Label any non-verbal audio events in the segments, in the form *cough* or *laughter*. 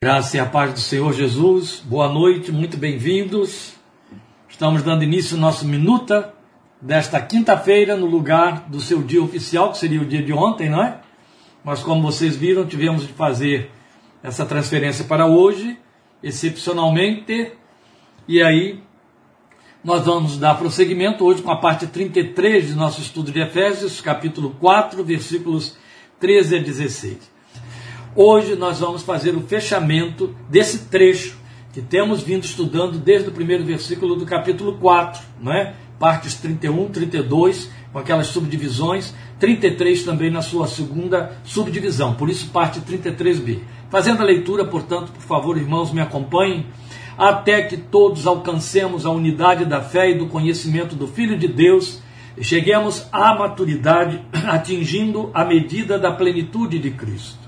Graça e a paz do Senhor Jesus, boa noite, muito bem-vindos. Estamos dando início ao nosso Minuta desta quinta-feira, no lugar do seu dia oficial, que seria o dia de ontem, não é? Mas como vocês viram, tivemos de fazer essa transferência para hoje, excepcionalmente, e aí nós vamos dar prosseguimento hoje com a parte 33 de nosso estudo de Efésios, capítulo 4, versículos 13 a 16. Hoje nós vamos fazer o fechamento desse trecho que temos vindo estudando desde o primeiro versículo do capítulo 4, não é? Partes 31, 32, com aquelas subdivisões, 33 também na sua segunda subdivisão, por isso parte 33b. Fazendo a leitura, portanto, por favor, irmãos, me acompanhem, até que todos alcancemos a unidade da fé e do conhecimento do Filho de Deus e cheguemos à maturidade, atingindo a medida da plenitude de Cristo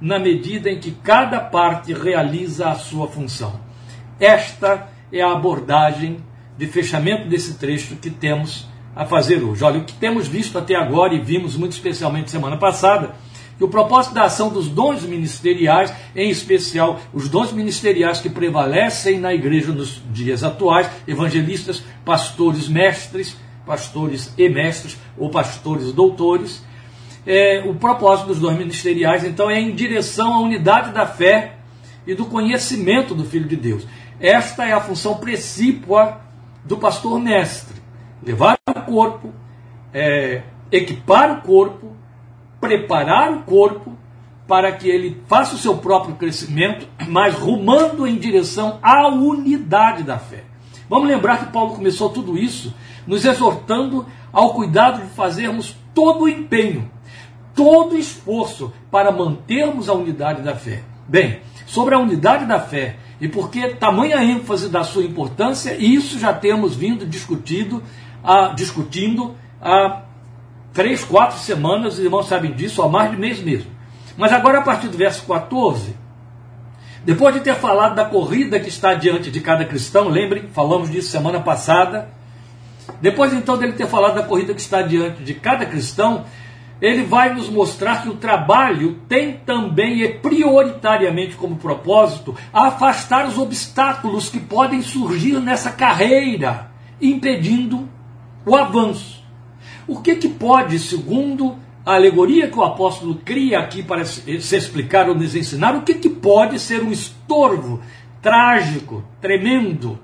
na medida em que cada parte realiza a sua função. Esta é a abordagem de fechamento desse trecho que temos a fazer hoje. Olha, o que temos visto até agora e vimos muito especialmente semana passada, que o propósito da ação dos dons ministeriais, em especial os dons ministeriais que prevalecem na igreja nos dias atuais, evangelistas, pastores, mestres, pastores e mestres, ou pastores doutores, é, o propósito dos dons ministeriais, então, é em direção à unidade da fé e do conhecimento do Filho de Deus. Esta é a função precípua do pastor mestre: levar o corpo, é, equipar o corpo, preparar o corpo para que ele faça o seu próprio crescimento, mas rumando em direção à unidade da fé. Vamos lembrar que Paulo começou tudo isso nos exortando ao cuidado de fazermos todo o empenho todo esforço para mantermos a unidade da fé. Bem, sobre a unidade da fé e por que tamanha ênfase da sua importância, isso já temos vindo discutido, discutindo há três, quatro semanas, os irmãos sabem disso, há mais de mês mesmo. Mas agora, a partir do verso 14, depois de ter falado da corrida que está diante de cada cristão, lembrem, falamos disso semana passada. Depois então dele ter falado da corrida que está diante de cada cristão, ele vai nos mostrar que o trabalho tem também e prioritariamente como propósito afastar os obstáculos que podem surgir nessa carreira, impedindo o avanço. O que, que pode, segundo a alegoria que o apóstolo cria aqui para se explicar ou nos ensinar, o que, que pode ser um estorvo trágico, tremendo,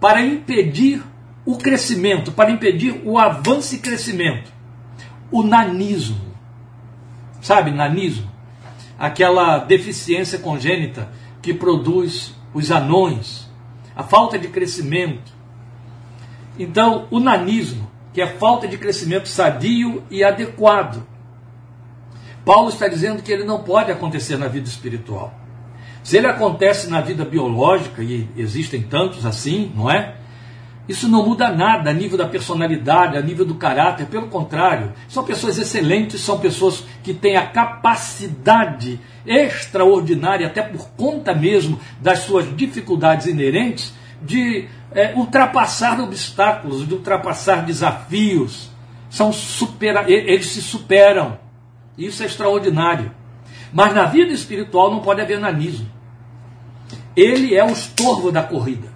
para impedir o crescimento, para impedir o avanço e crescimento? O nanismo. Sabe, nanismo? Aquela deficiência congênita que produz os anões, a falta de crescimento. Então, o nanismo, que é falta de crescimento sadio e adequado. Paulo está dizendo que ele não pode acontecer na vida espiritual. Se ele acontece na vida biológica, e existem tantos assim, não é? Isso não muda nada a nível da personalidade, a nível do caráter, pelo contrário, são pessoas excelentes, são pessoas que têm a capacidade extraordinária, até por conta mesmo das suas dificuldades inerentes, de é, ultrapassar obstáculos, de ultrapassar desafios. São supera eles se superam. Isso é extraordinário. Mas na vida espiritual não pode haver nanismo. Ele é o estorvo da corrida.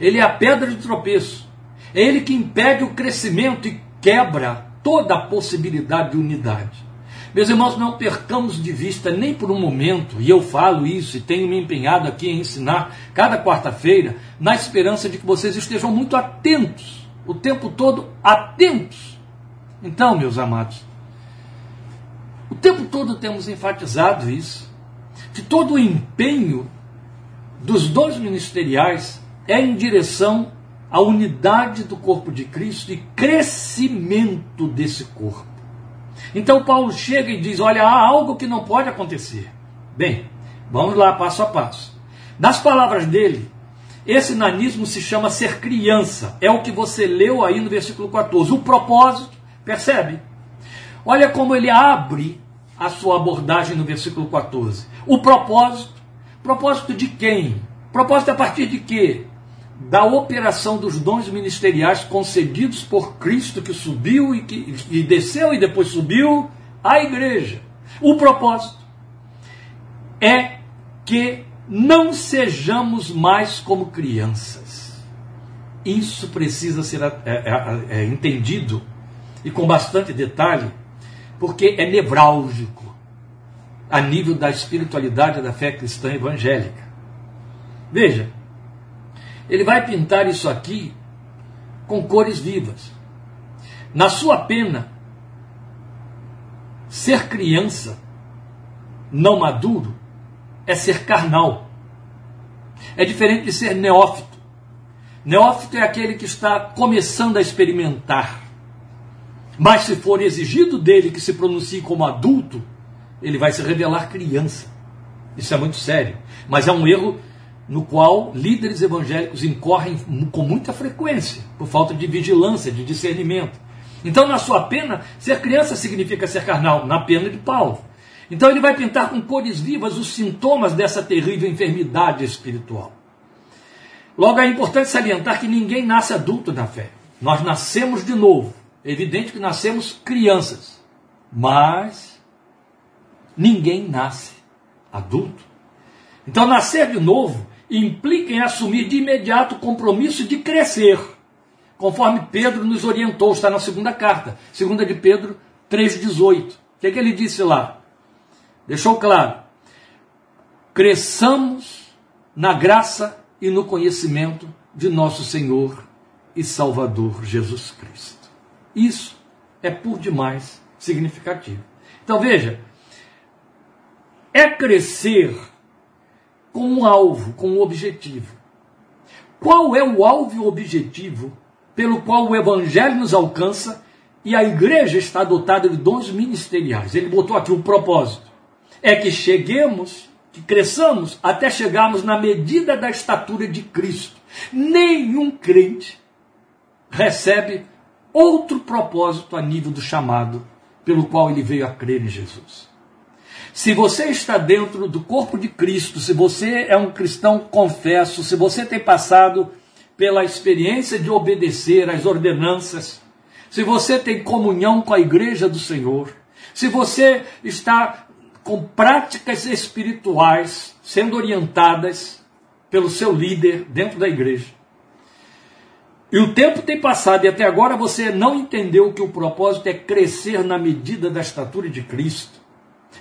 Ele é a pedra de tropeço. É ele que impede o crescimento e quebra toda a possibilidade de unidade. Meus irmãos, não percamos de vista nem por um momento, e eu falo isso e tenho me empenhado aqui em ensinar cada quarta-feira, na esperança de que vocês estejam muito atentos, o tempo todo atentos. Então, meus amados, o tempo todo temos enfatizado isso, que todo o empenho dos dons ministeriais é em direção à unidade do corpo de Cristo e crescimento desse corpo. Então Paulo chega e diz: Olha, há algo que não pode acontecer. Bem, vamos lá passo a passo. Das palavras dele, Esse nanismo se chama ser criança. É o que você leu aí no versículo 14. O propósito, percebe? Olha como ele abre a sua abordagem no versículo 14. O propósito, propósito de quem? Propósito a partir de quê? Da operação dos dons ministeriais concedidos por Cristo que subiu e que e desceu e depois subiu à igreja. O propósito é que não sejamos mais como crianças. Isso precisa ser é, é, é, entendido e com bastante detalhe, porque é nevrálgico a nível da espiritualidade da fé cristã evangélica. Veja, ele vai pintar isso aqui com cores vivas. Na sua pena, ser criança, não maduro, é ser carnal. É diferente de ser neófito. Neófito é aquele que está começando a experimentar. Mas se for exigido dele que se pronuncie como adulto, ele vai se revelar criança. Isso é muito sério. Mas é um erro no qual líderes evangélicos incorrem com muita frequência, por falta de vigilância, de discernimento. Então, na sua pena, ser criança significa ser carnal, na pena de Paulo. Então ele vai pintar com cores vivas os sintomas dessa terrível enfermidade espiritual. Logo é importante salientar que ninguém nasce adulto na fé. Nós nascemos de novo. É evidente que nascemos crianças. Mas ninguém nasce adulto. Então nascer de novo implica em assumir de imediato o compromisso de crescer, conforme Pedro nos orientou, está na segunda carta, segunda de Pedro 3,18. O que, é que ele disse lá? deixou claro: cresçamos na graça e no conhecimento de nosso Senhor e Salvador Jesus Cristo. Isso é por demais significativo. Então veja, é crescer com um alvo, com um objetivo. Qual é o alvo e o objetivo pelo qual o Evangelho nos alcança e a igreja está dotada de dons ministeriais? Ele botou aqui um propósito é que cheguemos, que cresçamos até chegarmos na medida da estatura de Cristo. Nenhum crente recebe outro propósito a nível do chamado pelo qual ele veio a crer em Jesus. Se você está dentro do corpo de Cristo, se você é um cristão confesso, se você tem passado pela experiência de obedecer às ordenanças, se você tem comunhão com a igreja do Senhor, se você está com práticas espirituais sendo orientadas pelo seu líder dentro da igreja. E o tempo tem passado e até agora você não entendeu que o propósito é crescer na medida da estatura de Cristo.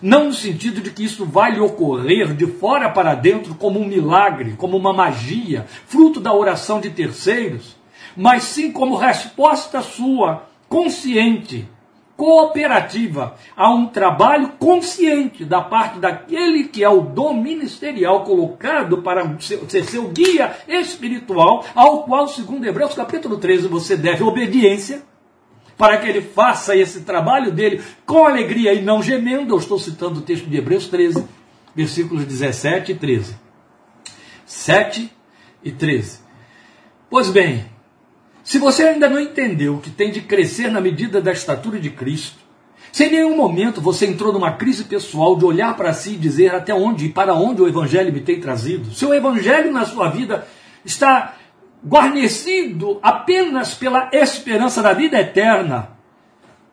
Não no sentido de que isso vai lhe ocorrer de fora para dentro como um milagre, como uma magia, fruto da oração de terceiros, mas sim como resposta sua, consciente, cooperativa, há um trabalho consciente da parte daquele que é o dom ministerial colocado para ser seu guia espiritual, ao qual, segundo Hebreus capítulo 13, você deve obediência, para que ele faça esse trabalho dele com alegria e não gemendo. Eu estou citando o texto de Hebreus 13, versículos 17 e 13. 7 e 13. Pois bem, se você ainda não entendeu que tem de crescer na medida da estatura de Cristo, se em nenhum momento você entrou numa crise pessoal de olhar para si e dizer até onde e para onde o Evangelho me tem trazido, se o Evangelho na sua vida está guarnecido apenas pela esperança da vida eterna,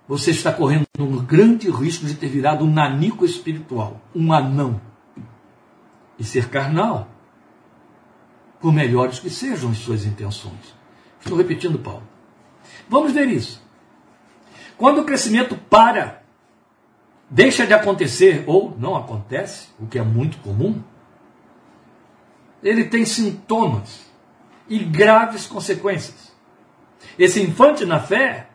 você está correndo um grande risco de ter virado um nanico espiritual, um anão, e ser carnal, por melhores que sejam as suas intenções. Estou repetindo, Paulo. Vamos ver isso. Quando o crescimento para, deixa de acontecer ou não acontece, o que é muito comum, ele tem sintomas e graves consequências. Esse infante na fé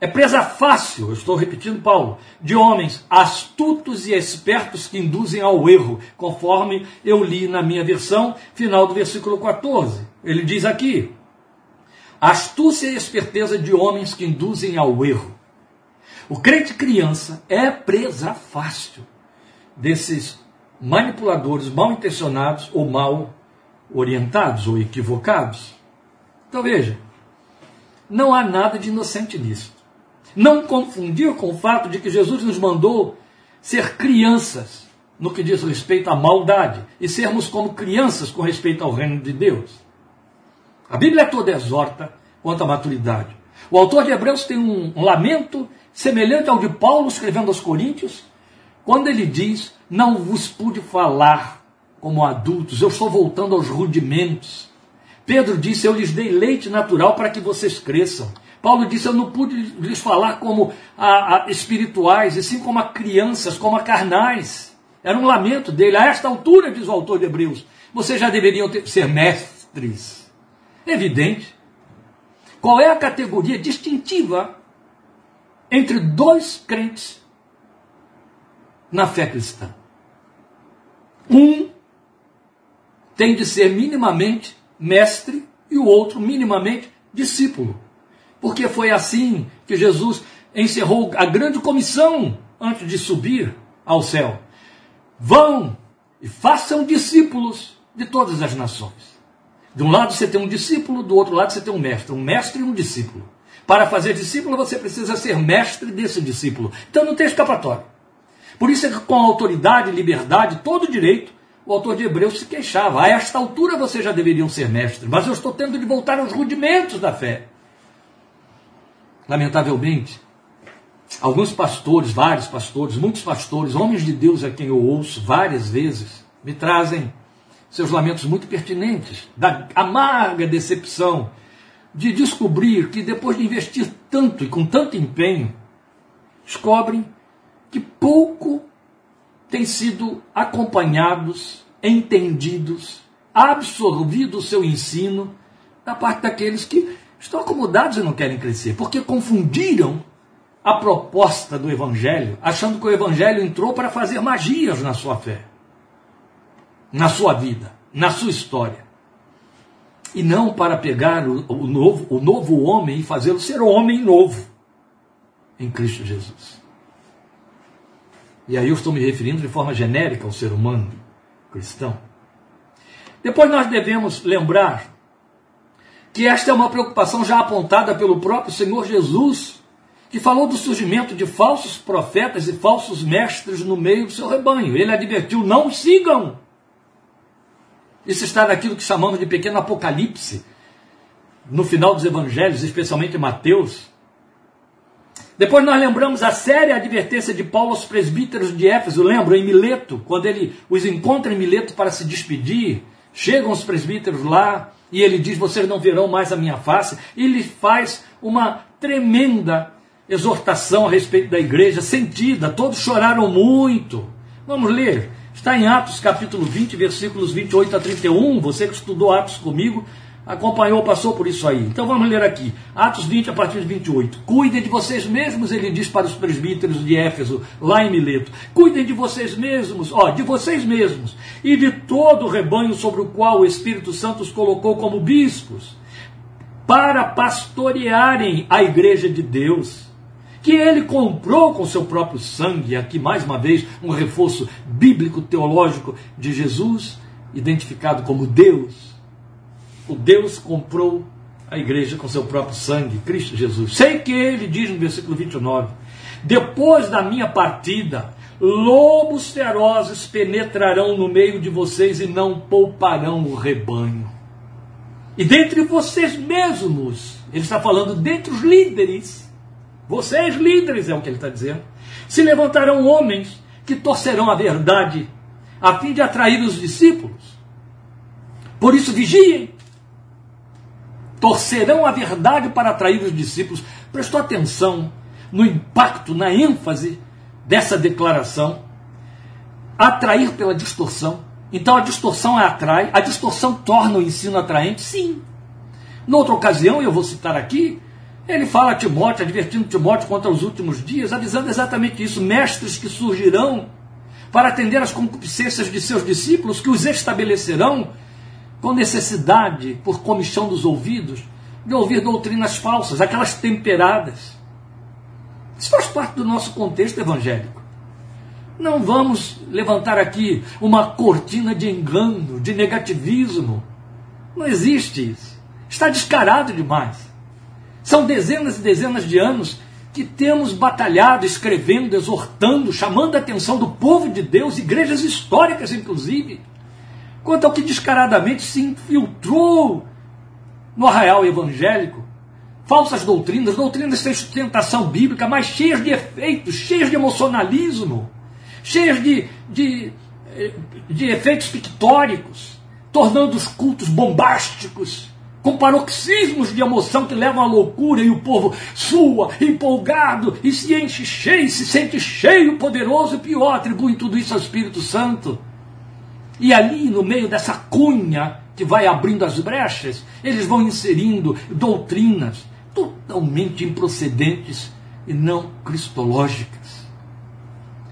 é presa fácil, estou repetindo Paulo, de homens astutos e espertos que induzem ao erro, conforme eu li na minha versão, final do versículo 14. Ele diz aqui: astúcia e esperteza de homens que induzem ao erro. O crente criança é presa fácil desses manipuladores mal intencionados ou mal orientados ou equivocados. Então veja, não há nada de inocente nisso. Não confundir com o fato de que Jesus nos mandou ser crianças no que diz respeito à maldade e sermos como crianças com respeito ao reino de Deus. A Bíblia toda exorta quanto à maturidade. O autor de Hebreus tem um lamento semelhante ao de Paulo escrevendo aos Coríntios, quando ele diz: Não vos pude falar como adultos, eu estou voltando aos rudimentos. Pedro disse: Eu lhes dei leite natural para que vocês cresçam. Paulo disse: Eu não pude lhes falar como a, a espirituais, e sim como a crianças, como a carnais. Era um lamento dele. A esta altura, diz o autor de Hebreus, vocês já deveriam ter, ser mestres. Evidente. Qual é a categoria distintiva entre dois crentes na fé cristã? Um tem de ser minimamente mestre e o outro minimamente discípulo. Porque foi assim que Jesus encerrou a grande comissão antes de subir ao céu. Vão e façam discípulos de todas as nações. De um lado você tem um discípulo, do outro lado você tem um mestre. Um mestre e um discípulo. Para fazer discípulo, você precisa ser mestre desse discípulo. Então não tem escapatória. Por isso é que com autoridade, liberdade, todo direito, o autor de Hebreus se queixava. A esta altura vocês já deveriam ser mestres, mas eu estou tendo de voltar aos rudimentos da fé. Lamentavelmente, alguns pastores, vários pastores, muitos pastores, homens de Deus a quem eu ouço várias vezes, me trazem seus lamentos muito pertinentes, da amarga decepção de descobrir que depois de investir tanto e com tanto empenho, descobrem que pouco têm sido acompanhados, entendidos, absorvido o seu ensino da parte daqueles que estão acomodados e não querem crescer, porque confundiram a proposta do Evangelho, achando que o Evangelho entrou para fazer magias na sua fé, na sua vida, na sua história. E não para pegar o, o novo, o novo homem e fazê-lo ser homem novo em Cristo Jesus. E aí eu estou me referindo de forma genérica ao ser humano cristão. Depois nós devemos lembrar que esta é uma preocupação já apontada pelo próprio Senhor Jesus, que falou do surgimento de falsos profetas e falsos mestres no meio do seu rebanho. Ele advertiu: não sigam. Isso está naquilo que chamamos de pequeno apocalipse, no final dos evangelhos, especialmente Mateus, depois nós lembramos a séria advertência de Paulo aos presbíteros de Éfeso, lembram, em Mileto, quando ele os encontra em Mileto para se despedir, chegam os presbíteros lá e ele diz: Vocês não verão mais a minha face, e ele faz uma tremenda exortação a respeito da igreja, sentida, todos choraram muito. Vamos ler, está em Atos capítulo 20, versículos 28 a 31. Você que estudou Atos comigo, acompanhou, passou por isso aí. Então vamos ler aqui, Atos 20, a partir de 28. Cuidem de vocês mesmos, ele diz para os presbíteros de Éfeso, lá em Mileto. Cuidem de vocês mesmos, ó, de vocês mesmos, e de todo o rebanho sobre o qual o Espírito Santo os colocou como bispos, para pastorearem a igreja de Deus. Que ele comprou com seu próprio sangue, aqui mais uma vez um reforço bíblico teológico de Jesus, identificado como Deus o Deus comprou a igreja com seu próprio sangue, Cristo Jesus. Sei que ele diz no versículo 29: Depois da minha partida, lobos ferozes penetrarão no meio de vocês e não pouparão o rebanho. E dentre vocês mesmos, ele está falando dentre os líderes, vocês líderes é o que ele está dizendo, se levantarão homens que torcerão a verdade, a fim de atrair os discípulos. Por isso vigiem, torcerão a verdade para atrair os discípulos. Prestou atenção no impacto, na ênfase dessa declaração? Atrair pela distorção. Então a distorção atrai, a distorção torna o ensino atraente? Sim. Noutra ocasião, eu vou citar aqui, ele fala a Timóteo, advertindo Timóteo contra os últimos dias, avisando exatamente isso: mestres que surgirão para atender às concupiscências de seus discípulos, que os estabelecerão com necessidade, por comichão dos ouvidos, de ouvir doutrinas falsas, aquelas temperadas. Isso faz parte do nosso contexto evangélico. Não vamos levantar aqui uma cortina de engano, de negativismo, Não existe isso. Está descarado demais. São dezenas e dezenas de anos que temos batalhado, escrevendo, exortando, chamando a atenção do povo de Deus, igrejas históricas inclusive, quanto ao que descaradamente se infiltrou no arraial evangélico. Falsas doutrinas, doutrinas sem sustentação bíblica, mas cheias de efeitos, cheias de emocionalismo, cheias de, de, de efeitos pictóricos, tornando os cultos bombásticos, com paroxismos de emoção que levam à loucura e o povo sua, empolgado e se enche cheio, se sente cheio, poderoso e pior, atribui tudo isso ao Espírito Santo. E ali, no meio dessa cunha que vai abrindo as brechas, eles vão inserindo doutrinas totalmente improcedentes e não cristológicas.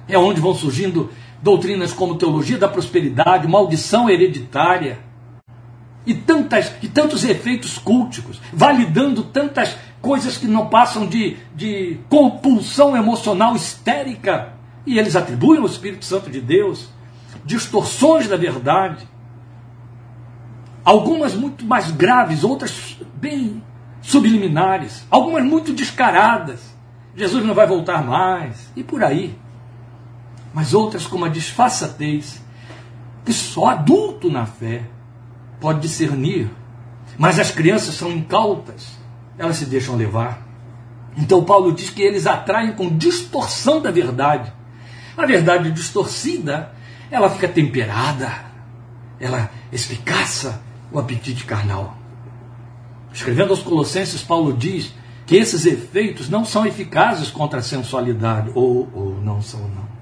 É onde vão surgindo doutrinas como teologia da prosperidade, maldição hereditária, e, tantas, e tantos efeitos culticos, validando tantas coisas que não passam de, de compulsão emocional histérica, e eles atribuem ao Espírito Santo de Deus distorções da verdade, algumas muito mais graves, outras bem subliminares, algumas muito descaradas. Jesus não vai voltar mais, e por aí. Mas outras como a disfarçatez, que só adulto na fé pode discernir, mas as crianças são incautas, elas se deixam levar. Então Paulo diz que eles atraem com distorção da verdade. A verdade distorcida, ela fica temperada, ela espicaça o apetite carnal. Escrevendo aos Colossenses, Paulo diz que esses efeitos não são eficazes contra a sensualidade, ou, ou não são, não.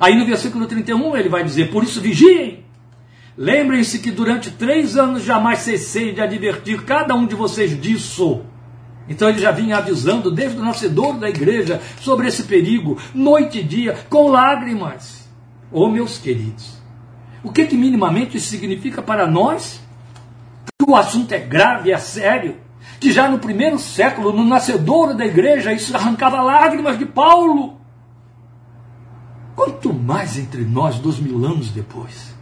Aí no versículo 31 ele vai dizer: Por isso vigiem, Lembrem-se que durante três anos jamais cessei de advertir cada um de vocês disso. Então ele já vinha avisando desde o nascedor da igreja sobre esse perigo, noite e dia, com lágrimas. Oh, meus queridos, o que, que minimamente isso significa para nós? Que o assunto é grave, é sério. Que já no primeiro século, no nascedor da igreja, isso arrancava lágrimas de Paulo. Quanto mais entre nós, dois mil anos depois.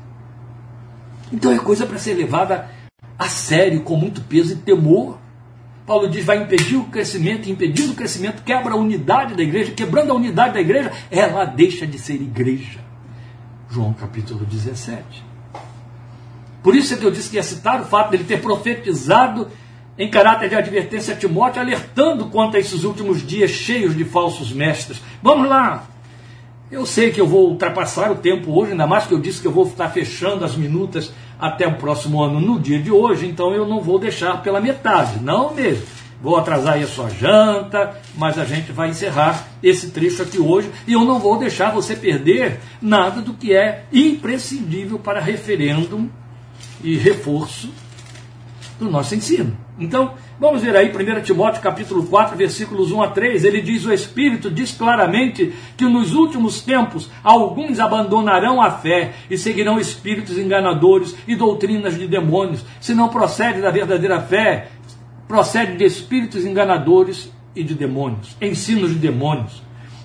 Então é coisa para ser levada a sério, com muito peso e temor. Paulo diz: vai impedir o crescimento, impedindo o crescimento, quebra a unidade da igreja, quebrando a unidade da igreja, ela deixa de ser igreja. João capítulo 17. Por isso é que eu disse que ia citar o fato dele ter profetizado em caráter de advertência a Timóteo, alertando quanto a esses últimos dias cheios de falsos mestres. Vamos lá, eu sei que eu vou ultrapassar o tempo hoje, ainda mais que eu disse que eu vou estar fechando as minutas até o próximo ano no dia de hoje, então eu não vou deixar pela metade, não mesmo. Vou atrasar aí a sua janta, mas a gente vai encerrar esse trecho aqui hoje. E eu não vou deixar você perder nada do que é imprescindível para referêndum e reforço do nosso ensino. Então, vamos ver aí 1 Timóteo capítulo 4, versículos 1 a 3, ele diz: "O Espírito diz claramente que nos últimos tempos alguns abandonarão a fé e seguirão espíritos enganadores e doutrinas de demônios, se não procede da verdadeira fé, procede de espíritos enganadores e de demônios, ensinos de demônios.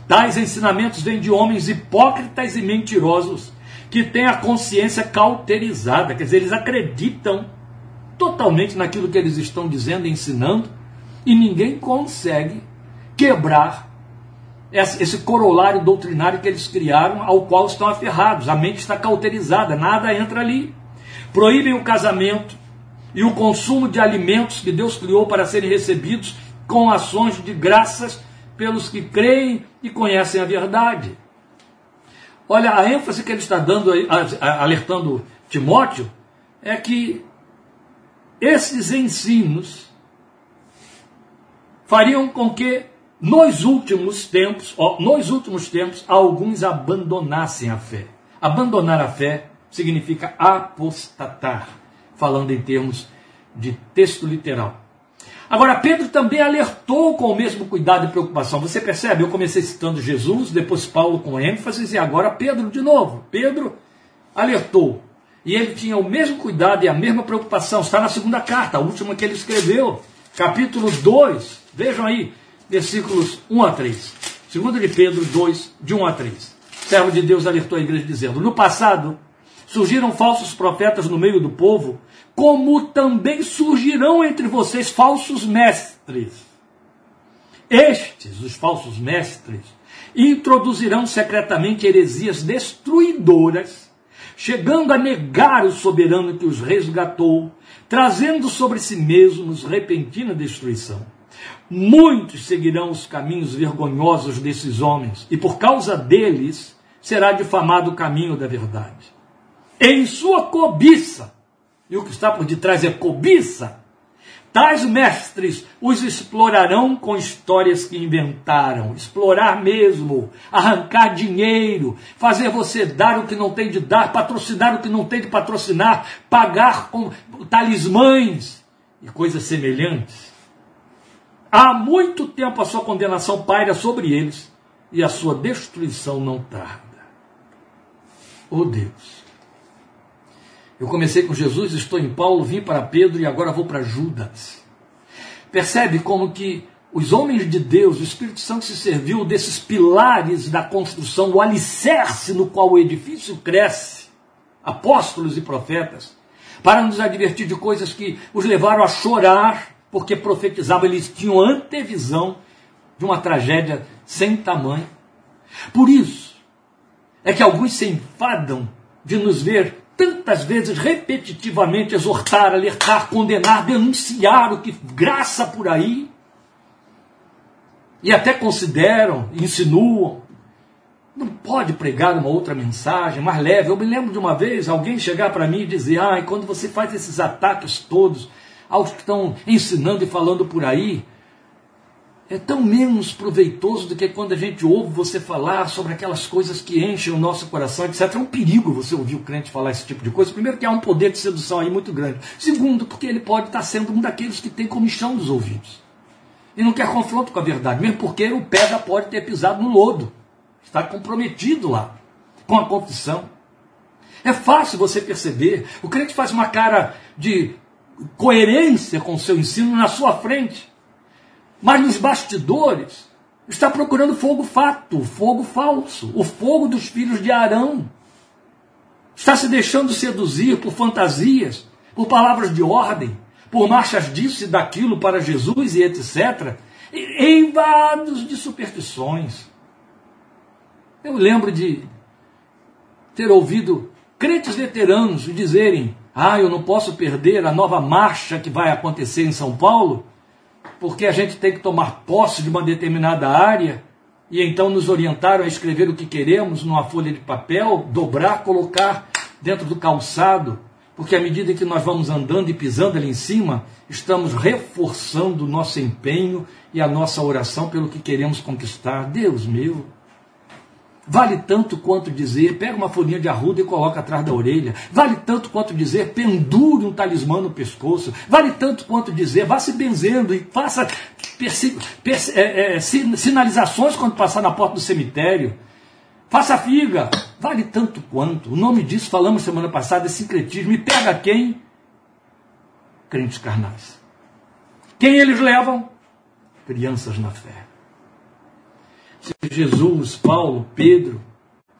Tais ensinamentos vêm de homens hipócritas e mentirosos, que têm a consciência cauterizada, quer dizer, eles acreditam totalmente naquilo que eles estão dizendo e ensinando, e ninguém consegue quebrar esse corolário doutrinário que eles criaram, ao qual estão aferrados. A mente está cauterizada, nada entra ali. Proíbem o casamento e o consumo de alimentos que Deus criou para serem recebidos com ações de graças pelos que creem e conhecem a verdade. Olha, a ênfase que ele está dando, alertando Timóteo, é que esses ensinos fariam com que nos últimos tempos, nos últimos tempos, alguns abandonassem a fé. Abandonar a fé significa apostatar, falando em termos de texto literal. Agora, Pedro também alertou com o mesmo cuidado e preocupação. Você percebe? Eu comecei citando Jesus, depois Paulo com ênfase e agora Pedro de novo. Pedro alertou e ele tinha o mesmo cuidado e a mesma preocupação. Está na segunda carta, a última que ele escreveu, capítulo 2. Vejam aí, versículos 1 a 3. Segundo de Pedro 2, de 1 a 3. servo de Deus alertou a igreja dizendo: No passado surgiram falsos profetas no meio do povo, como também surgirão entre vocês falsos mestres. Estes, os falsos mestres, introduzirão secretamente heresias destruidoras, chegando a negar o soberano que os resgatou, trazendo sobre si mesmos repentina destruição. Muitos seguirão os caminhos vergonhosos desses homens, e por causa deles será difamado o caminho da verdade. Em sua cobiça, e o que está por detrás é cobiça, tais mestres os explorarão com histórias que inventaram, explorar mesmo, arrancar dinheiro, fazer você dar o que não tem de dar, patrocinar o que não tem de patrocinar, pagar com talismãs e coisas semelhantes. Há muito tempo a sua condenação paira sobre eles e a sua destruição não tarda. Oh Deus. Eu comecei com Jesus, estou em Paulo, vim para Pedro e agora vou para Judas. Percebe como que os homens de Deus, o Espírito Santo se serviu desses pilares da construção, o alicerce no qual o edifício cresce, apóstolos e profetas, para nos advertir de coisas que os levaram a chorar porque profetizavam, eles tinham antevisão de uma tragédia sem tamanho. Por isso, é que alguns se enfadam de nos ver tantas vezes repetitivamente exortar, alertar, condenar, denunciar o que graça por aí. E até consideram, insinuam, não pode pregar uma outra mensagem mais leve. Eu me lembro de uma vez alguém chegar para mim e dizer: Ah, quando você faz esses ataques todos, aos que estão ensinando e falando por aí, é tão menos proveitoso do que quando a gente ouve você falar sobre aquelas coisas que enchem o nosso coração, etc. É um perigo você ouvir o crente falar esse tipo de coisa. Primeiro, que há um poder de sedução aí muito grande. Segundo, porque ele pode estar sendo um daqueles que tem comichão dos ouvidos. E não quer confronto com a verdade, mesmo porque o pé já pode ter pisado no lodo. Está comprometido lá com a confissão. É fácil você perceber. O crente faz uma cara de coerência com o seu ensino na sua frente. Mas nos bastidores está procurando fogo fato, fogo falso, o fogo dos filhos de Arão. Está se deixando seduzir por fantasias, por palavras de ordem, por marchas disso e daquilo para Jesus e etc. Eivados de superstições. Eu lembro de ter ouvido crentes veteranos dizerem ah, eu não posso perder a nova marcha que vai acontecer em São Paulo, porque a gente tem que tomar posse de uma determinada área e então nos orientaram a escrever o que queremos numa folha de papel, dobrar, colocar dentro do calçado, porque à medida que nós vamos andando e pisando ali em cima, estamos reforçando o nosso empenho e a nossa oração pelo que queremos conquistar. Deus meu, Vale tanto quanto dizer, pega uma folhinha de arruda e coloca atrás da orelha. Vale tanto quanto dizer, pendure um talismã no pescoço. Vale tanto quanto dizer, vá se benzendo e faça é, é, sinalizações quando passar na porta do cemitério. Faça figa. Vale tanto quanto. O nome disso falamos semana passada, é sincretismo. E pega quem? Crentes carnais. Quem eles levam? Crianças na fé Jesus, Paulo, Pedro,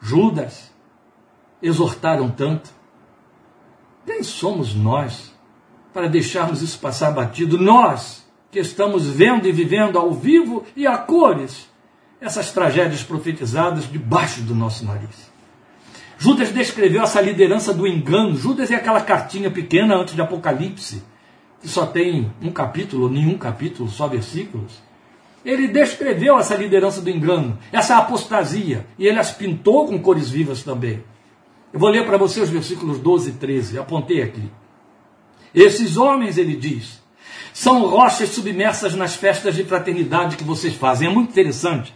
Judas exortaram tanto, quem somos nós para deixarmos isso passar batido? Nós que estamos vendo e vivendo ao vivo e a cores essas tragédias profetizadas debaixo do nosso nariz. Judas descreveu essa liderança do engano. Judas é aquela cartinha pequena antes de Apocalipse, que só tem um capítulo, nenhum capítulo, só versículos ele descreveu essa liderança do engano, essa apostasia, e ele as pintou com cores vivas também. Eu vou ler para você os versículos 12 e 13, apontei aqui. Esses homens, ele diz, são rochas submersas nas festas de fraternidade que vocês fazem. É muito interessante.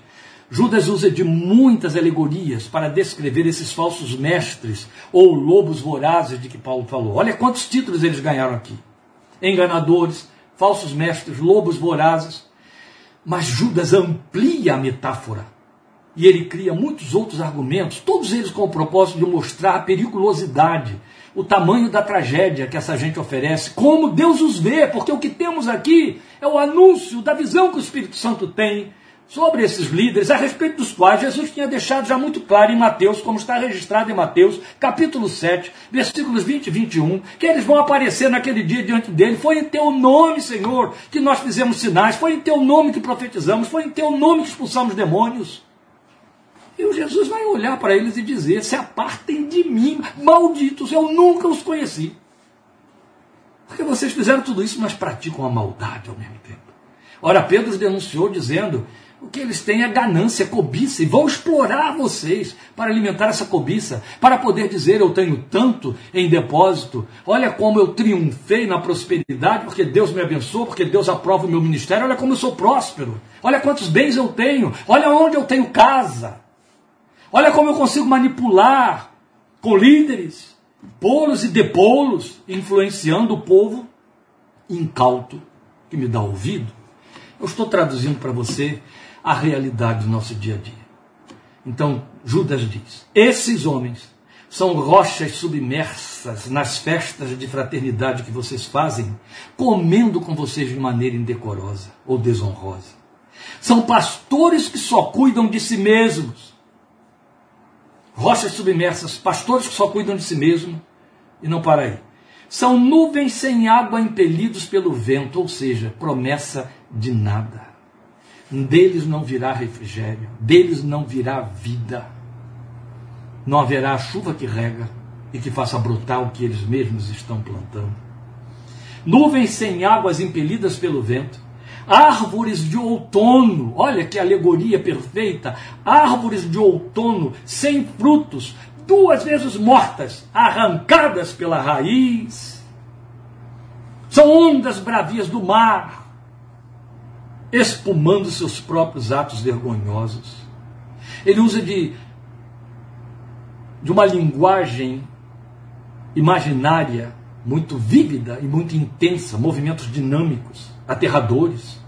Judas usa de muitas alegorias para descrever esses falsos mestres ou lobos vorazes de que Paulo falou. Olha quantos títulos eles ganharam aqui: enganadores, falsos mestres, lobos vorazes. Mas Judas amplia a metáfora. E ele cria muitos outros argumentos, todos eles com o propósito de mostrar a periculosidade, o tamanho da tragédia que essa gente oferece, como Deus os vê, porque o que temos aqui é o anúncio da visão que o Espírito Santo tem sobre esses líderes, a respeito dos quais Jesus tinha deixado já muito claro em Mateus, como está registrado em Mateus, capítulo 7, versículos 20 e 21, que eles vão aparecer naquele dia diante dele. Foi em teu nome, Senhor, que nós fizemos sinais, foi em teu nome que profetizamos, foi em teu nome que expulsamos demônios. E o Jesus vai olhar para eles e dizer: Se apartem de mim, malditos, eu nunca os conheci. Porque vocês fizeram tudo isso, mas praticam a maldade ao mesmo tempo. Ora, Pedro denunciou dizendo: o que eles têm é ganância, cobiça, e vão explorar vocês para alimentar essa cobiça, para poder dizer: Eu tenho tanto em depósito, olha como eu triunfei na prosperidade, porque Deus me abençoou, porque Deus aprova o meu ministério, olha como eu sou próspero, olha quantos bens eu tenho, olha onde eu tenho casa. Olha como eu consigo manipular com líderes, polos e depolos, influenciando o povo incauto que me dá ouvido. Eu estou traduzindo para você a realidade do nosso dia a dia. Então, Judas diz: esses homens são rochas submersas nas festas de fraternidade que vocês fazem, comendo com vocês de maneira indecorosa ou desonrosa. São pastores que só cuidam de si mesmos rochas submersas, pastores que só cuidam de si mesmo e não para aí. São nuvens sem água impelidos pelo vento, ou seja, promessa de nada. Deles não virá refrigério, deles não virá vida. Não haverá chuva que rega e que faça brotar o que eles mesmos estão plantando. Nuvens sem águas impelidas pelo vento, árvores de outono, olha que alegoria perfeita, árvores de outono sem frutos, duas vezes mortas, arrancadas pela raiz. São ondas bravias do mar, espumando seus próprios atos vergonhosos. Ele usa de, de uma linguagem imaginária muito vívida e muito intensa, movimentos dinâmicos aterradores,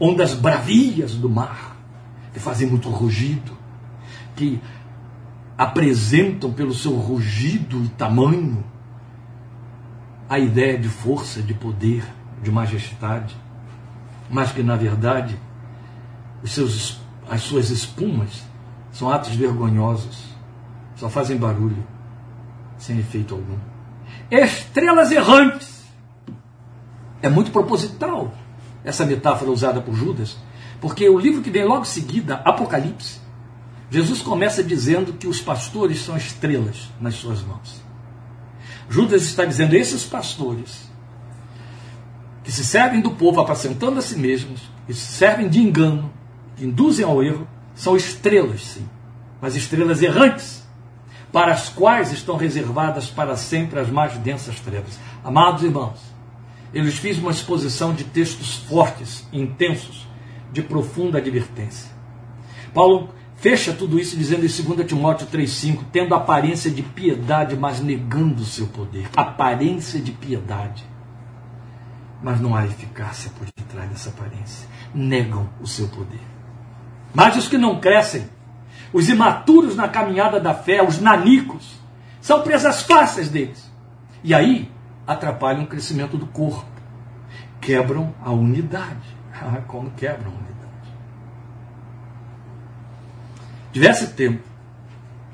ondas bravias do mar, que fazem muito rugido, que apresentam pelo seu rugido e tamanho a ideia de força, de poder, de majestade, mas que na verdade os seus, as suas espumas são atos vergonhosos, só fazem barulho, sem efeito algum. Estrelas errantes é muito proposital essa metáfora usada por Judas, porque o livro que vem logo em seguida, Apocalipse, Jesus começa dizendo que os pastores são estrelas nas suas mãos. Judas está dizendo: esses pastores que se servem do povo apacentando a si mesmos, que se servem de engano, que induzem ao erro, são estrelas, sim, mas estrelas errantes, para as quais estão reservadas para sempre as mais densas trevas. Amados irmãos, eu lhes fiz uma exposição de textos fortes, intensos, de profunda advertência. Paulo fecha tudo isso dizendo em 2 Timóteo 3,5: tendo aparência de piedade, mas negando o seu poder. Aparência de piedade. Mas não há eficácia por detrás dessa aparência. Negam o seu poder. Mas os que não crescem, os imaturos na caminhada da fé, os nanicos, são presas fáceis deles. E aí, atrapalham o crescimento do corpo, quebram a unidade. Ah, como quebram a unidade. Tivesse tempo,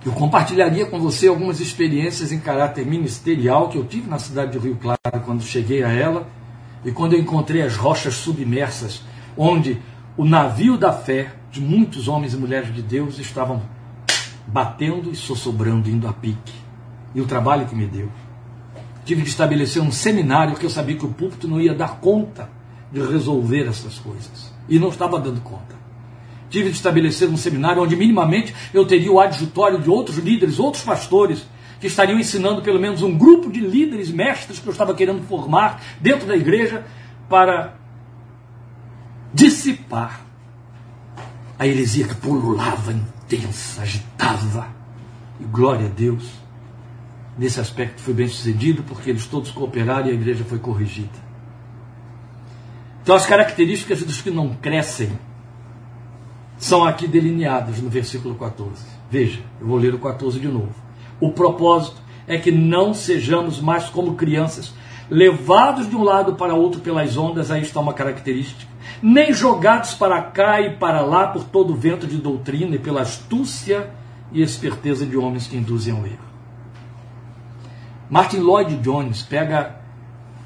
eu compartilharia com você algumas experiências em caráter ministerial que eu tive na cidade de Rio Claro quando cheguei a ela e quando eu encontrei as rochas submersas, onde o navio da fé de muitos homens e mulheres de Deus estavam batendo e sossobrando, indo a pique. E o trabalho que me deu tive de estabelecer um seminário que eu sabia que o púlpito não ia dar conta de resolver essas coisas. E não estava dando conta. Tive de estabelecer um seminário onde minimamente eu teria o adjutório de outros líderes, outros pastores, que estariam ensinando pelo menos um grupo de líderes, mestres que eu estava querendo formar dentro da igreja para dissipar a heresia que pululava intensa, agitava. E glória a Deus nesse aspecto foi bem sucedido, porque eles todos cooperaram e a igreja foi corrigida. Então, as características dos que não crescem são aqui delineadas no versículo 14. Veja, eu vou ler o 14 de novo. O propósito é que não sejamos mais como crianças, levados de um lado para outro pelas ondas, aí está uma característica, nem jogados para cá e para lá por todo o vento de doutrina e pela astúcia e esperteza de homens que induzem ao erro. Martin Lloyd Jones pega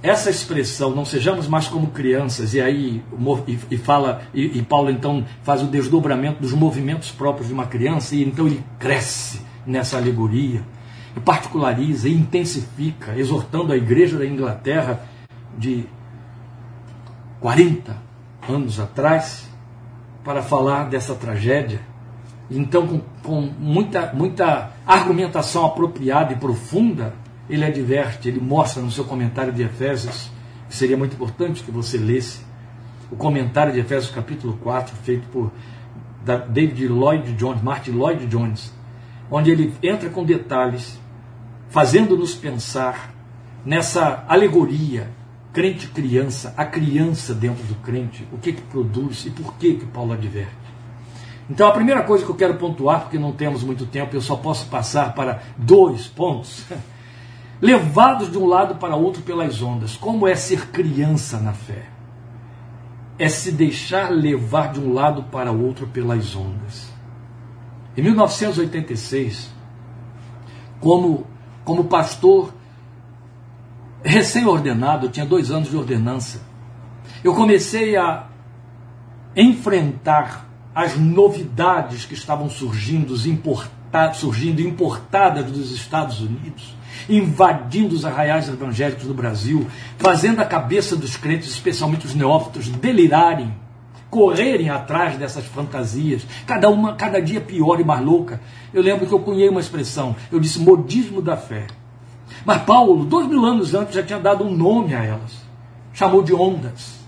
essa expressão, não sejamos mais como crianças, e aí e, fala, e, e, Paulo então faz o desdobramento dos movimentos próprios de uma criança, e então ele cresce nessa alegoria, e particulariza, e intensifica, exortando a igreja da Inglaterra de 40 anos atrás, para falar dessa tragédia. Então, com, com muita, muita argumentação apropriada e profunda, ele adverte, ele mostra no seu comentário de Efésios, que seria muito importante que você lesse, o comentário de Efésios capítulo 4, feito por David Lloyd Jones, Martin Lloyd Jones, onde ele entra com detalhes, fazendo-nos pensar nessa alegoria crente-criança, a criança dentro do crente, o que que produz e por que que Paulo adverte. Então a primeira coisa que eu quero pontuar, porque não temos muito tempo, eu só posso passar para dois pontos. *laughs* levados de um lado para outro pelas ondas. Como é ser criança na fé? É se deixar levar de um lado para outro pelas ondas. Em 1986, como, como pastor recém-ordenado, eu tinha dois anos de ordenança, eu comecei a enfrentar as novidades que estavam surgindo, importadas, surgindo importadas dos Estados Unidos invadindo os arraiais evangélicos do Brasil, fazendo a cabeça dos crentes, especialmente os neófitos, delirarem, correrem atrás dessas fantasias, cada uma, cada dia pior e mais louca. Eu lembro que eu cunhei uma expressão, eu disse modismo da fé. Mas Paulo, dois mil anos antes, já tinha dado um nome a elas. Chamou de ondas.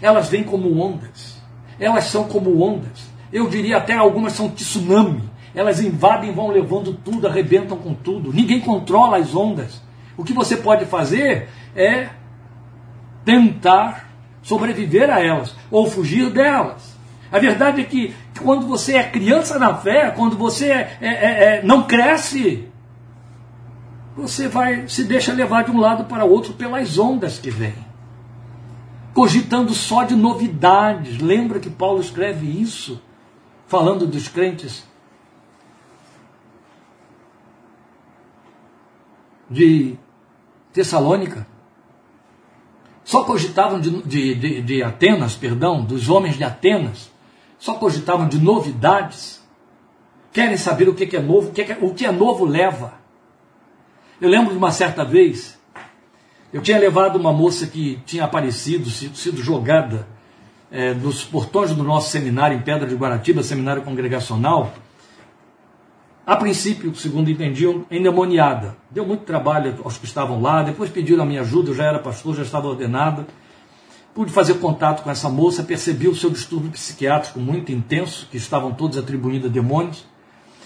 Elas vêm como ondas. Elas são como ondas. Eu diria até algumas são tsunami. Elas invadem, vão levando tudo, arrebentam com tudo. Ninguém controla as ondas. O que você pode fazer é tentar sobreviver a elas ou fugir delas. A verdade é que quando você é criança na fé, quando você é, é, é, é, não cresce, você vai se deixa levar de um lado para o outro pelas ondas que vêm, cogitando só de novidades. Lembra que Paulo escreve isso, falando dos crentes de Tessalônica. Só cogitavam de, de, de, de, Atenas, perdão, dos homens de Atenas, só cogitavam de novidades. Querem saber o que é novo, o que é, o que é novo leva. Eu lembro de uma certa vez, eu tinha levado uma moça que tinha aparecido, sido, sido jogada é, dos portões do nosso seminário em Pedra de Guaratiba, seminário congregacional, a princípio, segundo entendiam, endemoniada. Deu muito trabalho aos que estavam lá, depois pediram a minha ajuda, eu já era pastor, já estava ordenado. Pude fazer contato com essa moça, percebi o seu distúrbio psiquiátrico muito intenso, que estavam todos atribuindo a demônios,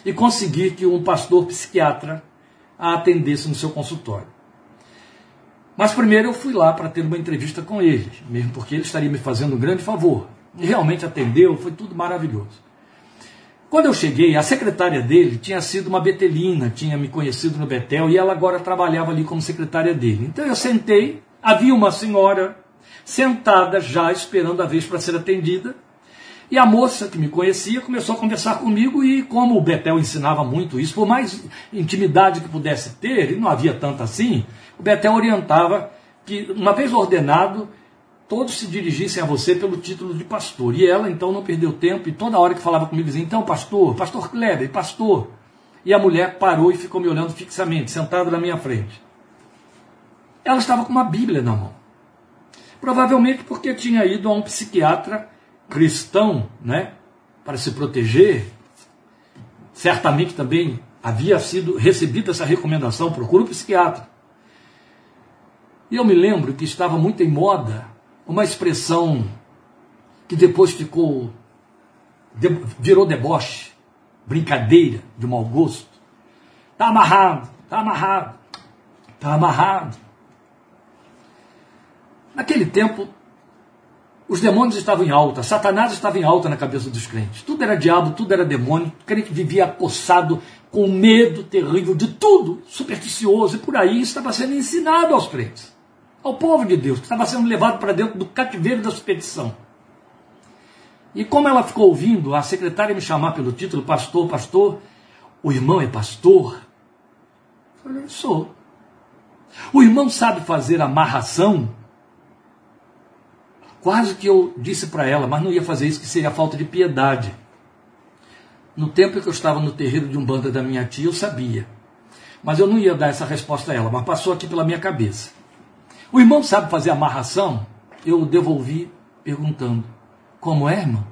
e consegui que um pastor psiquiatra a atendesse no seu consultório. Mas primeiro eu fui lá para ter uma entrevista com ele, mesmo porque ele estaria me fazendo um grande favor. E realmente atendeu, foi tudo maravilhoso. Quando eu cheguei, a secretária dele tinha sido uma betelina, tinha me conhecido no Betel e ela agora trabalhava ali como secretária dele. Então eu sentei, havia uma senhora sentada já esperando a vez para ser atendida. E a moça que me conhecia começou a conversar comigo e como o Betel ensinava muito isso, por mais intimidade que pudesse ter, e não havia tanto assim, o Betel orientava que uma vez ordenado, todos se dirigissem a você pelo título de pastor. E ela então não perdeu tempo e toda hora que falava comigo dizia: Então, pastor, pastor Kleber, pastor. E a mulher parou e ficou me olhando fixamente, sentada na minha frente. Ela estava com uma Bíblia na mão. Provavelmente porque tinha ido a um psiquiatra cristão, né, para se proteger. Certamente também havia sido recebida essa recomendação: procura um psiquiatra. E eu me lembro que estava muito em moda uma expressão que depois ficou, virou deboche, brincadeira de mau gosto. Está amarrado, está amarrado, está amarrado. Naquele tempo, os demônios estavam em alta, Satanás estava em alta na cabeça dos crentes. Tudo era diabo, tudo era demônio. O crente vivia acossado com medo terrível de tudo, supersticioso, e por aí estava sendo ensinado aos crentes ao povo de Deus, que estava sendo levado para dentro do cativeiro da superstição. E como ela ficou ouvindo a secretária me chamar pelo título, pastor, pastor, o irmão é pastor? Eu falei, sou. O irmão sabe fazer amarração? Quase que eu disse para ela, mas não ia fazer isso, que seria falta de piedade. No tempo que eu estava no terreiro de um banda da minha tia, eu sabia. Mas eu não ia dar essa resposta a ela, mas passou aqui pela minha cabeça. O irmão sabe fazer amarração? Eu devolvi perguntando: Como é, irmão?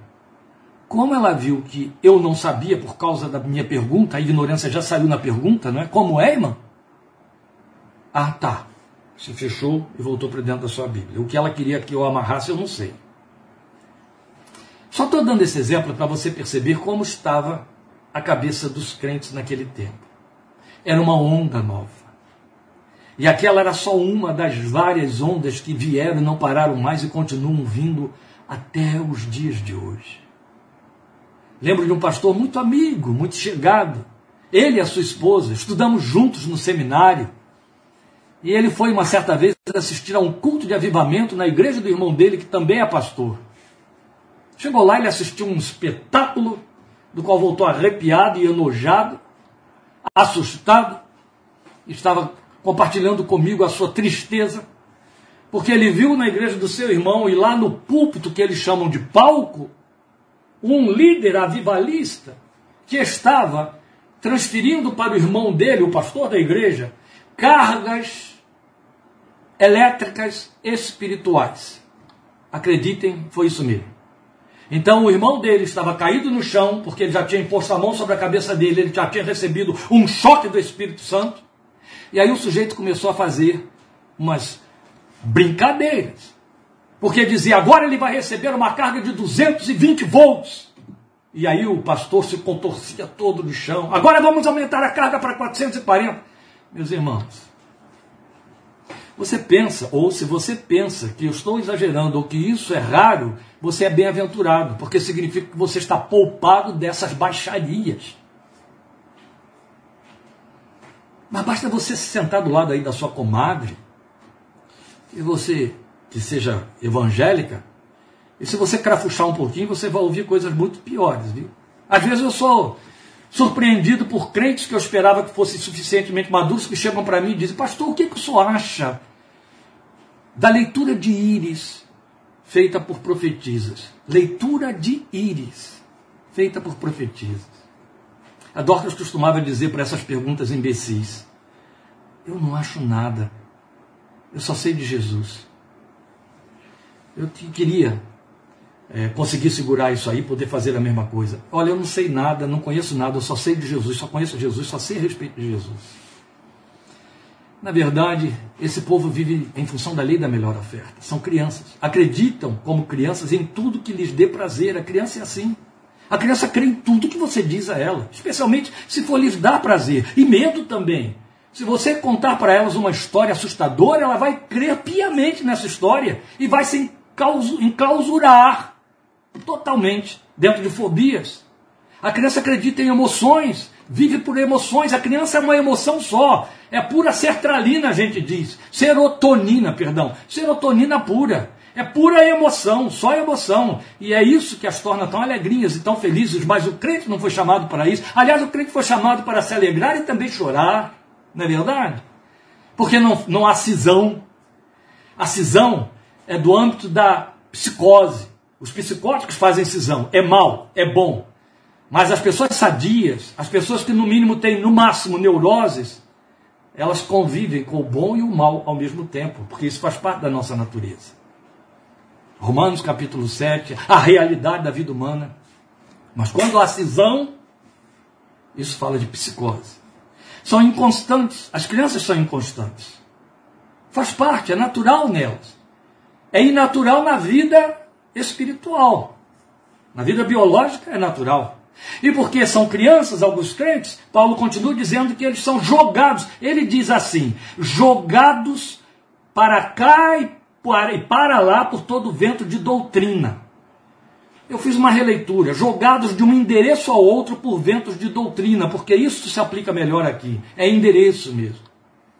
Como ela viu que eu não sabia por causa da minha pergunta, a ignorância já saiu na pergunta, não é? Como é, irmão? Ah, tá. Se fechou e voltou para dentro da sua Bíblia. O que ela queria que eu amarrasse, eu não sei. Só estou dando esse exemplo para você perceber como estava a cabeça dos crentes naquele tempo. Era uma onda nova. E aquela era só uma das várias ondas que vieram e não pararam mais e continuam vindo até os dias de hoje. Lembro de um pastor muito amigo, muito chegado. Ele e a sua esposa, estudamos juntos no seminário. E ele foi uma certa vez assistir a um culto de avivamento na igreja do irmão dele, que também é pastor. Chegou lá, ele assistiu um espetáculo, do qual voltou arrepiado e enojado, assustado. Estava compartilhando comigo a sua tristeza, porque ele viu na igreja do seu irmão e lá no púlpito que eles chamam de palco, um líder avivalista que estava transferindo para o irmão dele, o pastor da igreja, cargas elétricas espirituais. Acreditem, foi isso mesmo. Então o irmão dele estava caído no chão, porque ele já tinha imposto a mão sobre a cabeça dele, ele já tinha recebido um choque do Espírito Santo. E aí o sujeito começou a fazer umas brincadeiras. Porque dizia, agora ele vai receber uma carga de 220 volts. E aí o pastor se contorcia todo no chão. Agora vamos aumentar a carga para 440. Meus irmãos, você pensa, ou se você pensa que eu estou exagerando ou que isso é raro, você é bem-aventurado, porque significa que você está poupado dessas baixarias. Mas basta você se sentar do lado aí da sua comadre, e você, que seja evangélica, e se você crafuchar um pouquinho, você vai ouvir coisas muito piores, viu? Às vezes eu sou surpreendido por crentes que eu esperava que fossem suficientemente maduros, que chegam para mim e dizem, pastor, o que, que o senhor acha da leitura de íris feita por profetisas? Leitura de íris feita por profetisas. A Dorcas costumava dizer para essas perguntas imbecis: Eu não acho nada, eu só sei de Jesus. Eu queria é, conseguir segurar isso aí, poder fazer a mesma coisa. Olha, eu não sei nada, não conheço nada, eu só sei de Jesus, só conheço Jesus, só sei a respeito de Jesus. Na verdade, esse povo vive em função da lei da melhor oferta. São crianças. Acreditam como crianças em tudo que lhes dê prazer. A criança é assim. A criança crê em tudo que você diz a ela, especialmente se for lhes dar prazer e medo também. Se você contar para elas uma história assustadora, ela vai crer piamente nessa história e vai se enclausurar totalmente dentro de fobias. A criança acredita em emoções, vive por emoções. A criança é uma emoção só, é pura sertralina, a gente diz. Serotonina, perdão, serotonina pura. É pura emoção, só emoção. E é isso que as torna tão alegrinhas e tão felizes. Mas o crente não foi chamado para isso. Aliás, o crente foi chamado para se alegrar e também chorar. Não é verdade? Porque não, não há cisão. A cisão é do âmbito da psicose. Os psicóticos fazem cisão. É mal, é bom. Mas as pessoas sadias, as pessoas que no mínimo têm no máximo neuroses, elas convivem com o bom e o mal ao mesmo tempo, porque isso faz parte da nossa natureza. Romanos capítulo 7, a realidade da vida humana. Mas quando há cisão, isso fala de psicose. São inconstantes, as crianças são inconstantes. Faz parte, é natural nelas. É inatural na vida espiritual. Na vida biológica é natural. E porque são crianças, alguns crentes, Paulo continua dizendo que eles são jogados. Ele diz assim: jogados para cá e e para lá por todo vento de doutrina. Eu fiz uma releitura, jogados de um endereço ao outro por ventos de doutrina, porque isso se aplica melhor aqui. É endereço mesmo.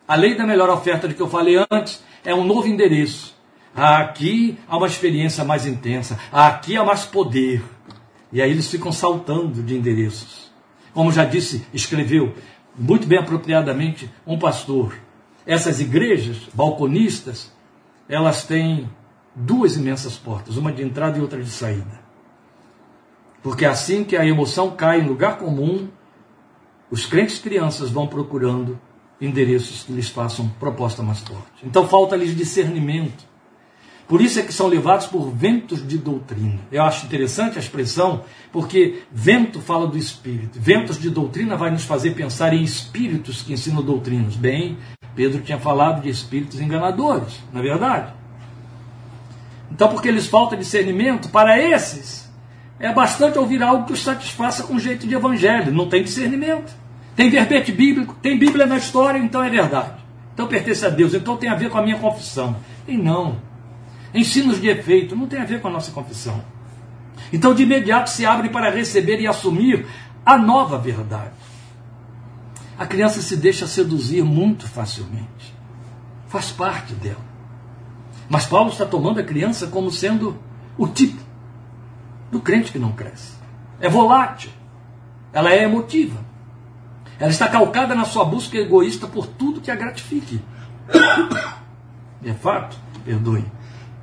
A lei da melhor oferta de que eu falei antes é um novo endereço. Aqui há uma experiência mais intensa, aqui há mais poder. E aí eles ficam saltando de endereços. Como já disse, escreveu muito bem apropriadamente um pastor. Essas igrejas balconistas, elas têm duas imensas portas, uma de entrada e outra de saída. Porque assim que a emoção cai em lugar comum, os crentes crianças vão procurando endereços que lhes façam proposta mais forte. Então falta-lhes discernimento. Por isso é que são levados por ventos de doutrina. Eu acho interessante a expressão, porque vento fala do espírito. Ventos de doutrina vai nos fazer pensar em espíritos que ensinam doutrinas. Bem, Pedro tinha falado de espíritos enganadores, não é verdade? Então, porque lhes falta discernimento, para esses, é bastante ouvir algo que os satisfaça com jeito de evangelho. Não tem discernimento. Tem verbete bíblico, tem Bíblia na história, então é verdade. Então pertence a Deus, então tem a ver com a minha confissão. E não. Ensinos de efeito não tem a ver com a nossa confissão. Então de imediato se abre para receber e assumir a nova verdade. A criança se deixa seduzir muito facilmente. Faz parte dela. Mas Paulo está tomando a criança como sendo o tipo do crente que não cresce. É volátil. Ela é emotiva. Ela está calcada na sua busca egoísta por tudo que a gratifique. *coughs* É fato, perdoe.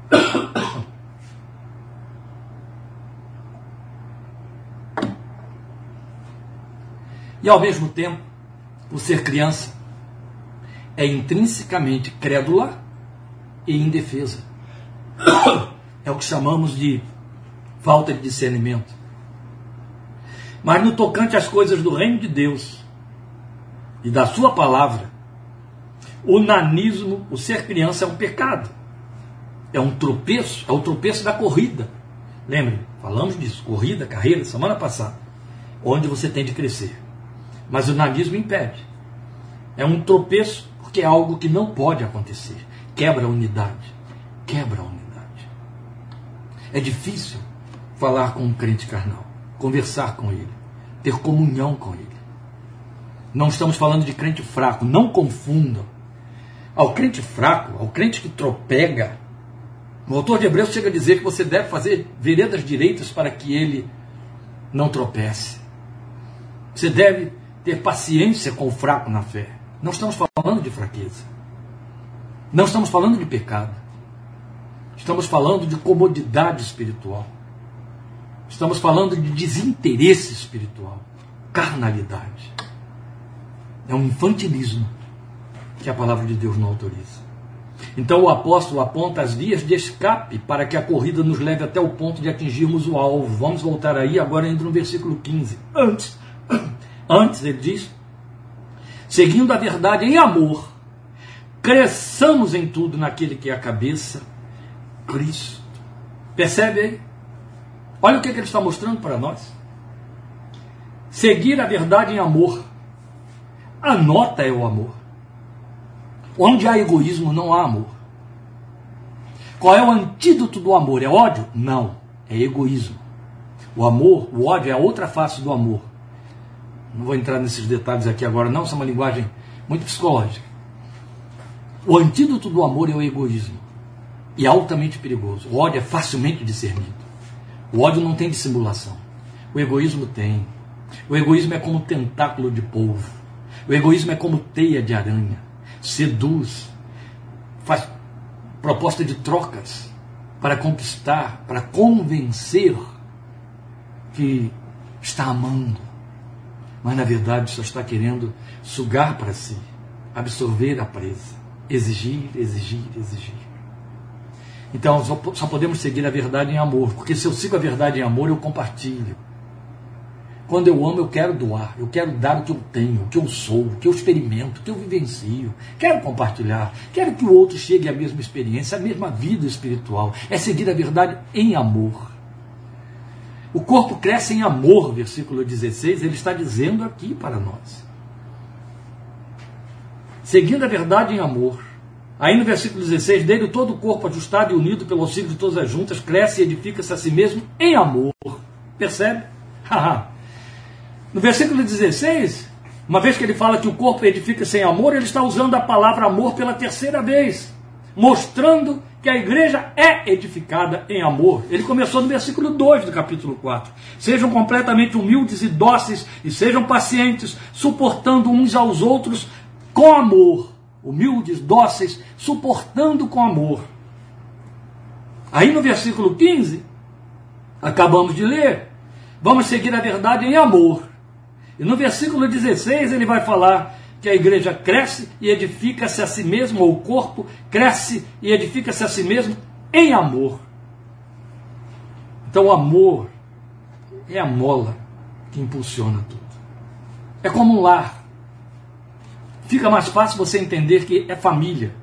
*coughs* E ao mesmo tempo, o ser criança é intrinsecamente crédula e indefesa. É o que chamamos de falta de discernimento. Mas no tocante às coisas do reino de Deus e da sua palavra, o nanismo, o ser criança é um pecado. É um tropeço, é o tropeço da corrida. Lembre, falamos disso, corrida, carreira, semana passada. Onde você tem de crescer. Mas o nanismo impede. É um tropeço porque é algo que não pode acontecer. Quebra a unidade. Quebra a unidade. É difícil falar com um crente carnal, conversar com ele, ter comunhão com ele. Não estamos falando de crente fraco, não confundam. Ao crente fraco, ao crente que tropega, o autor de Hebreus chega a dizer que você deve fazer veredas direitas para que ele não tropece. Você deve ter paciência com o fraco na fé. Não estamos falando de fraqueza. Não estamos falando de pecado. Estamos falando de comodidade espiritual. Estamos falando de desinteresse espiritual, carnalidade. É um infantilismo que a palavra de Deus não autoriza. Então o apóstolo aponta as vias de escape para que a corrida nos leve até o ponto de atingirmos o alvo. Vamos voltar aí, agora entra no versículo 15. Antes, *clears throat* antes ele diz: seguindo a verdade em amor, cresçamos em tudo naquele que é a cabeça, Cristo. Percebe aí? Olha o que, que ele está mostrando para nós. Seguir a verdade em amor. A nota é o amor. Onde há egoísmo, não há amor. Qual é o antídoto do amor? É ódio? Não, é egoísmo. O amor, o ódio é a outra face do amor. Não vou entrar nesses detalhes aqui agora, não, isso é uma linguagem muito psicológica. O antídoto do amor é o egoísmo. E é altamente perigoso. O ódio é facilmente discernido. O ódio não tem dissimulação. O egoísmo tem. O egoísmo é como tentáculo de polvo. O egoísmo é como teia de aranha. Seduz. Faz proposta de trocas para conquistar, para convencer que está amando. Mas na verdade só está querendo sugar para si, absorver a presa, exigir, exigir, exigir. Então só podemos seguir a verdade em amor, porque se eu sigo a verdade em amor, eu compartilho. Quando eu amo, eu quero doar, eu quero dar o que eu tenho, o que eu sou, o que eu experimento, o que eu vivencio. Quero compartilhar, quero que o outro chegue à mesma experiência, à mesma vida espiritual. É seguir a verdade em amor. O corpo cresce em amor, versículo 16, ele está dizendo aqui para nós. Seguindo a verdade em amor, Aí no versículo 16, dele todo o corpo ajustado e unido pelo auxílio de todas as juntas, cresce e edifica-se a si mesmo em amor. Percebe? *laughs* no versículo 16, uma vez que ele fala que o corpo edifica-se em amor, ele está usando a palavra amor pela terceira vez. mostrando que a igreja é edificada em amor. Ele começou no versículo 2 do capítulo 4. Sejam completamente humildes e dóceis e sejam pacientes, suportando uns aos outros com amor. Humildes, dóceis, suportando com amor. Aí no versículo 15, acabamos de ler, vamos seguir a verdade em amor. E no versículo 16 ele vai falar que a igreja cresce e edifica-se a si mesmo, ou o corpo cresce e edifica-se a si mesmo em amor. Então o amor é a mola que impulsiona tudo. É como um lar. Fica mais fácil você entender que é família.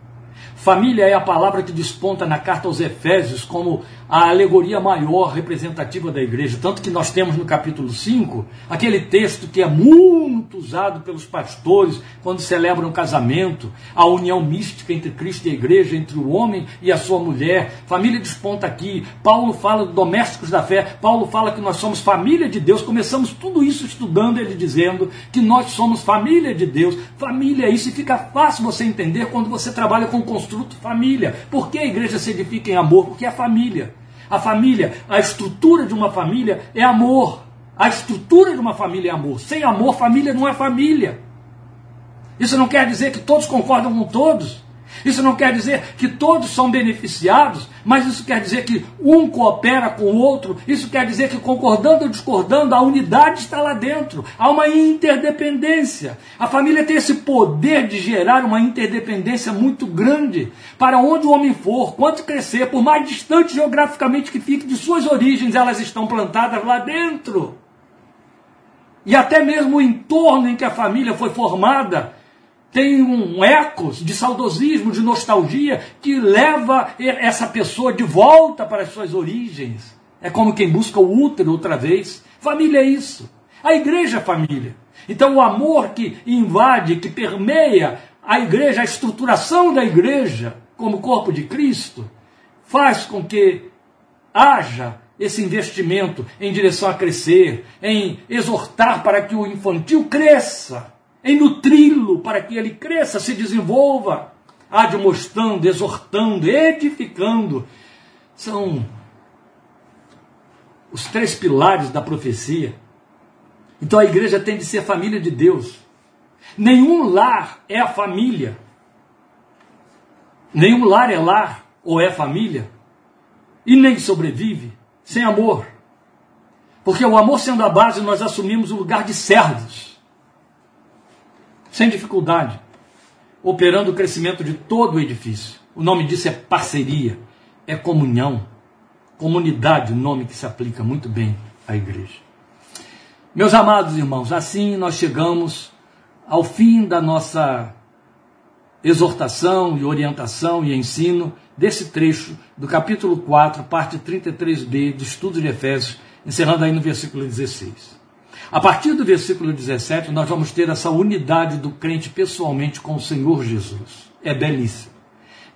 Família é a palavra que desponta na carta aos Efésios como a alegoria maior representativa da igreja. Tanto que nós temos no capítulo 5 aquele texto que é muito usado pelos pastores quando celebram o casamento, a união mística entre Cristo e a igreja, entre o homem e a sua mulher. Família desponta aqui. Paulo fala de domésticos da fé. Paulo fala que nós somos família de Deus. Começamos tudo isso estudando, ele dizendo que nós somos família de Deus. Família é isso e fica fácil você entender quando você trabalha com o construto família. Por que a igreja se edifica em amor? Porque é família. A família, a estrutura de uma família é amor. A estrutura de uma família é amor. Sem amor, família não é família. Isso não quer dizer que todos concordam com todos. Isso não quer dizer que todos são beneficiados, mas isso quer dizer que um coopera com o outro. Isso quer dizer que, concordando ou discordando, a unidade está lá dentro. Há uma interdependência. A família tem esse poder de gerar uma interdependência muito grande. Para onde o homem for, quanto crescer, por mais distante geograficamente que fique de suas origens, elas estão plantadas lá dentro. E até mesmo o entorno em que a família foi formada tem um eco de saudosismo, de nostalgia, que leva essa pessoa de volta para as suas origens. É como quem busca o útero outra vez. Família é isso. A igreja é família. Então o amor que invade, que permeia a igreja, a estruturação da igreja como corpo de Cristo, faz com que haja esse investimento em direção a crescer, em exortar para que o infantil cresça em nutri-lo para que ele cresça, se desenvolva, admoestando, exortando, edificando. São os três pilares da profecia. Então a igreja tem de ser família de Deus. Nenhum lar é família. Nenhum lar é lar ou é família. E nem sobrevive sem amor. Porque o amor sendo a base, nós assumimos o lugar de servos sem dificuldade, operando o crescimento de todo o edifício. O nome disso é parceria, é comunhão, comunidade, o nome que se aplica muito bem à igreja. Meus amados irmãos, assim nós chegamos ao fim da nossa exortação e orientação e ensino desse trecho do capítulo 4, parte 33b do estudo de Efésios, encerrando aí no versículo 16. A partir do versículo 17, nós vamos ter essa unidade do crente pessoalmente com o Senhor Jesus. É belíssimo.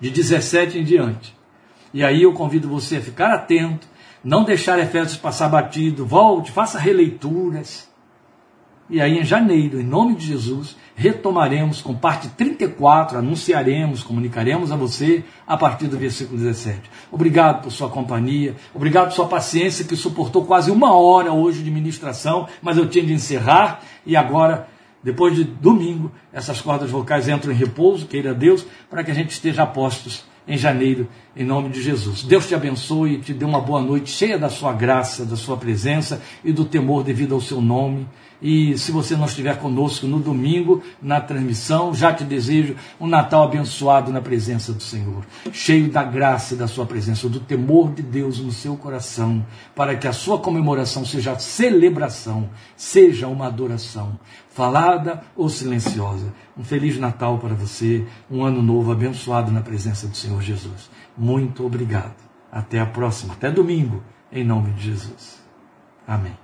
De 17 em diante. E aí eu convido você a ficar atento, não deixar Efésios passar batido, volte, faça releituras. E aí em janeiro, em nome de Jesus, retomaremos com parte 34, anunciaremos, comunicaremos a você a partir do versículo 17. Obrigado por sua companhia, obrigado por sua paciência que suportou quase uma hora hoje de ministração, mas eu tinha de encerrar e agora, depois de domingo, essas cordas vocais entram em repouso, queira Deus, para que a gente esteja a postos em janeiro, em nome de Jesus. Deus te abençoe e te dê uma boa noite cheia da sua graça, da sua presença e do temor devido ao seu nome. E se você não estiver conosco no domingo, na transmissão, já te desejo um Natal abençoado na presença do Senhor, cheio da graça da sua presença, do temor de Deus no seu coração, para que a sua comemoração seja celebração, seja uma adoração, falada ou silenciosa. Um feliz Natal para você, um ano novo abençoado na presença do Senhor Jesus. Muito obrigado. Até a próxima, até domingo, em nome de Jesus. Amém.